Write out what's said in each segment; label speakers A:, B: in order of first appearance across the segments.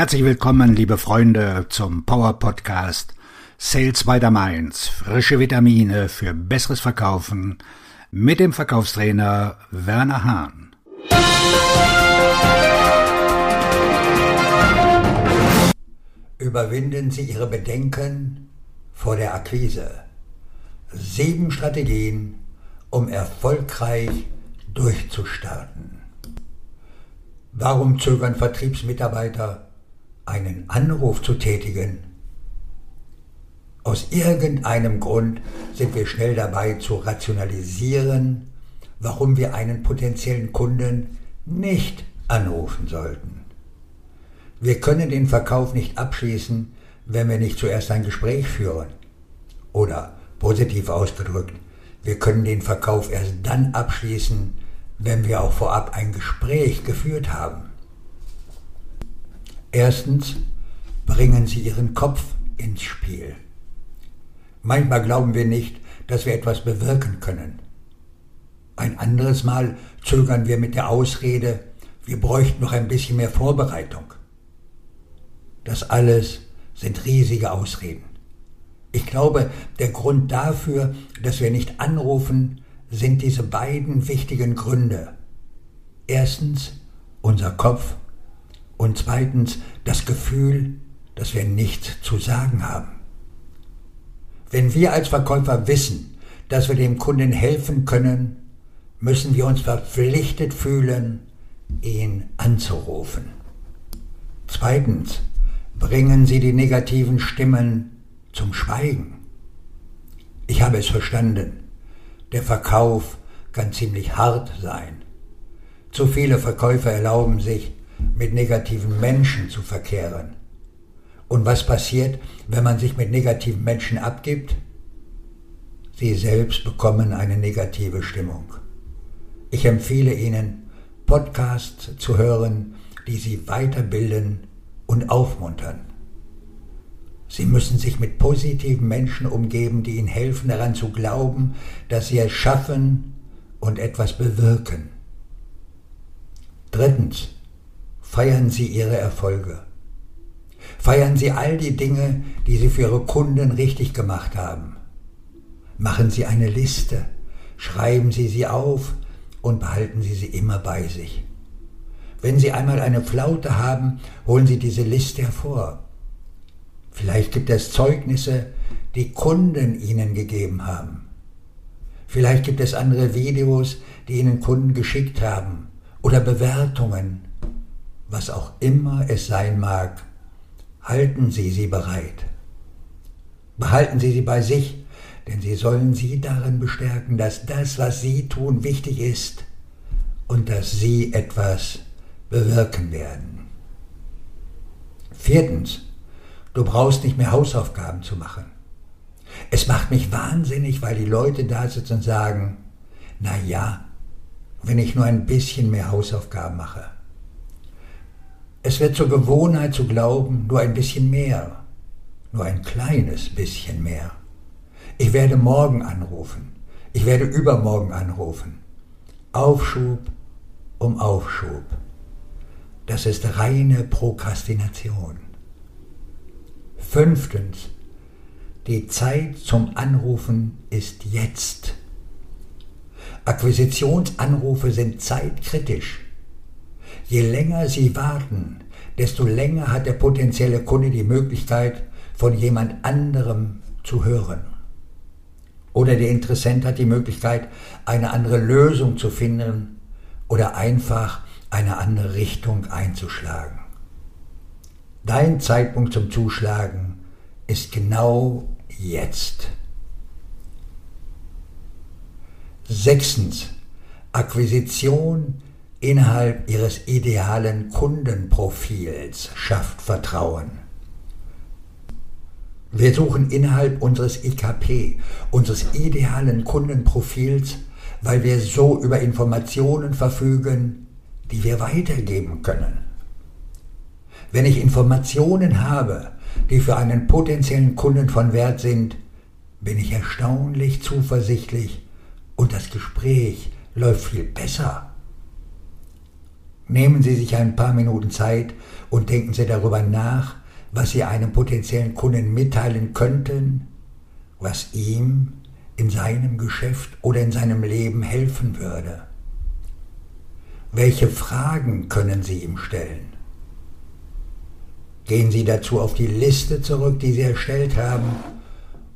A: Herzlich willkommen, liebe Freunde, zum Power Podcast Sales by the Mainz. Frische Vitamine für besseres Verkaufen mit dem Verkaufstrainer Werner Hahn.
B: Überwinden Sie Ihre Bedenken vor der Akquise. Sieben Strategien, um erfolgreich durchzustarten. Warum zögern Vertriebsmitarbeiter, einen Anruf zu tätigen? Aus irgendeinem Grund sind wir schnell dabei zu rationalisieren, warum wir einen potenziellen Kunden nicht anrufen sollten. Wir können den Verkauf nicht abschließen, wenn wir nicht zuerst ein Gespräch führen. Oder positiv ausgedrückt, wir können den Verkauf erst dann abschließen, wenn wir auch vorab ein Gespräch geführt haben. Erstens bringen Sie Ihren Kopf ins Spiel. Manchmal glauben wir nicht, dass wir etwas bewirken können. Ein anderes Mal zögern wir mit der Ausrede, wir bräuchten noch ein bisschen mehr Vorbereitung. Das alles sind riesige Ausreden. Ich glaube, der Grund dafür, dass wir nicht anrufen, sind diese beiden wichtigen Gründe. Erstens unser Kopf und zweitens das Gefühl, dass wir nichts zu sagen haben. Wenn wir als Verkäufer wissen, dass wir dem Kunden helfen können, müssen wir uns verpflichtet fühlen, ihn anzurufen. Zweitens, bringen Sie die negativen Stimmen zum Schweigen. Ich habe es verstanden. Der Verkauf kann ziemlich hart sein. Zu viele Verkäufer erlauben sich, mit negativen Menschen zu verkehren. Und was passiert, wenn man sich mit negativen Menschen abgibt? Sie selbst bekommen eine negative Stimmung. Ich empfehle Ihnen, Podcasts zu hören, die Sie weiterbilden und aufmuntern. Sie müssen sich mit positiven Menschen umgeben, die Ihnen helfen daran zu glauben, dass Sie es schaffen und etwas bewirken. Drittens, feiern Sie Ihre Erfolge. Feiern Sie all die Dinge, die Sie für Ihre Kunden richtig gemacht haben. Machen Sie eine Liste, schreiben Sie sie auf und behalten Sie sie immer bei sich. Wenn Sie einmal eine Flaute haben, holen Sie diese Liste hervor Vielleicht gibt es Zeugnisse, die Kunden Ihnen gegeben haben. Vielleicht gibt es andere Videos, die Ihnen Kunden geschickt haben oder Bewertungen. Was auch immer es sein mag, halten Sie sie bereit. Behalten Sie sie bei sich, denn sie sollen Sie darin bestärken, dass das, was Sie tun, wichtig ist und dass Sie etwas bewirken werden. Viertens, Du brauchst nicht mehr Hausaufgaben zu machen. Es macht mich wahnsinnig, weil die Leute da sitzen und sagen, na ja, wenn ich nur ein bisschen mehr Hausaufgaben mache. Es wird zur Gewohnheit zu glauben, nur ein bisschen mehr, nur ein kleines bisschen mehr. Ich werde morgen anrufen, ich werde übermorgen anrufen. Aufschub um Aufschub. Das ist reine Prokrastination. Fünftens, die Zeit zum Anrufen ist jetzt. Akquisitionsanrufe sind zeitkritisch. Je länger Sie warten, desto länger hat der potenzielle Kunde die Möglichkeit, von jemand anderem zu hören. Oder der Interessent hat die Möglichkeit, eine andere Lösung zu finden oder einfach eine andere Richtung einzuschlagen. Dein Zeitpunkt zum Zuschlagen ist genau jetzt. Sechstens. Akquisition innerhalb Ihres idealen Kundenprofils schafft Vertrauen. Wir suchen innerhalb unseres IKP, unseres idealen Kundenprofils, weil wir so über Informationen verfügen, die wir weitergeben können. Wenn ich Informationen habe, die für einen potenziellen Kunden von Wert sind, bin ich erstaunlich zuversichtlich und das Gespräch läuft viel besser. Nehmen Sie sich ein paar Minuten Zeit und denken Sie darüber nach, was Sie einem potenziellen Kunden mitteilen könnten, was ihm in seinem Geschäft oder in seinem Leben helfen würde. Welche Fragen können Sie ihm stellen? Gehen Sie dazu auf die Liste zurück, die Sie erstellt haben,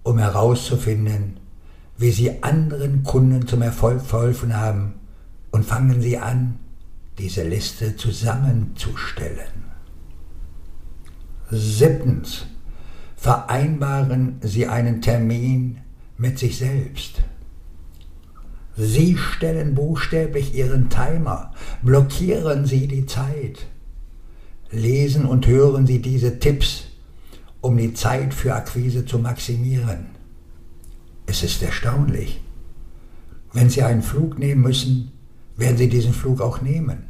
B: um herauszufinden, wie Sie anderen Kunden zum Erfolg verholfen haben und fangen Sie an, diese Liste zusammenzustellen. Siebtens. Vereinbaren Sie einen Termin mit sich selbst. Sie stellen buchstäblich Ihren Timer, blockieren Sie die Zeit. Lesen und hören Sie diese Tipps, um die Zeit für Akquise zu maximieren. Es ist erstaunlich. Wenn Sie einen Flug nehmen müssen, werden Sie diesen Flug auch nehmen.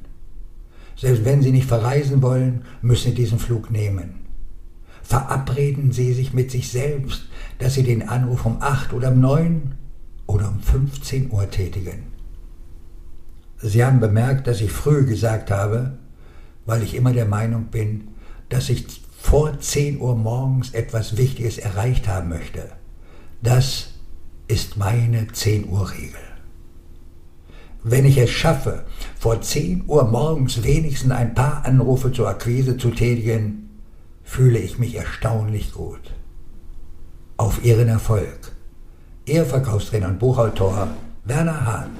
B: Selbst wenn Sie nicht verreisen wollen, müssen Sie diesen Flug nehmen. Verabreden Sie sich mit sich selbst, dass Sie den Anruf um 8 oder um 9 oder um 15 Uhr tätigen. Sie haben bemerkt, dass ich früh gesagt habe, weil ich immer der Meinung bin, dass ich vor 10 Uhr morgens etwas Wichtiges erreicht haben möchte. Das ist meine 10 Uhr Regel. Wenn ich es schaffe, vor 10 Uhr morgens wenigstens ein paar Anrufe zur Akquise zu tätigen, fühle ich mich erstaunlich gut. Auf Ihren Erfolg. Ihr Verkaufstrainer und Buchautor Werner Hahn.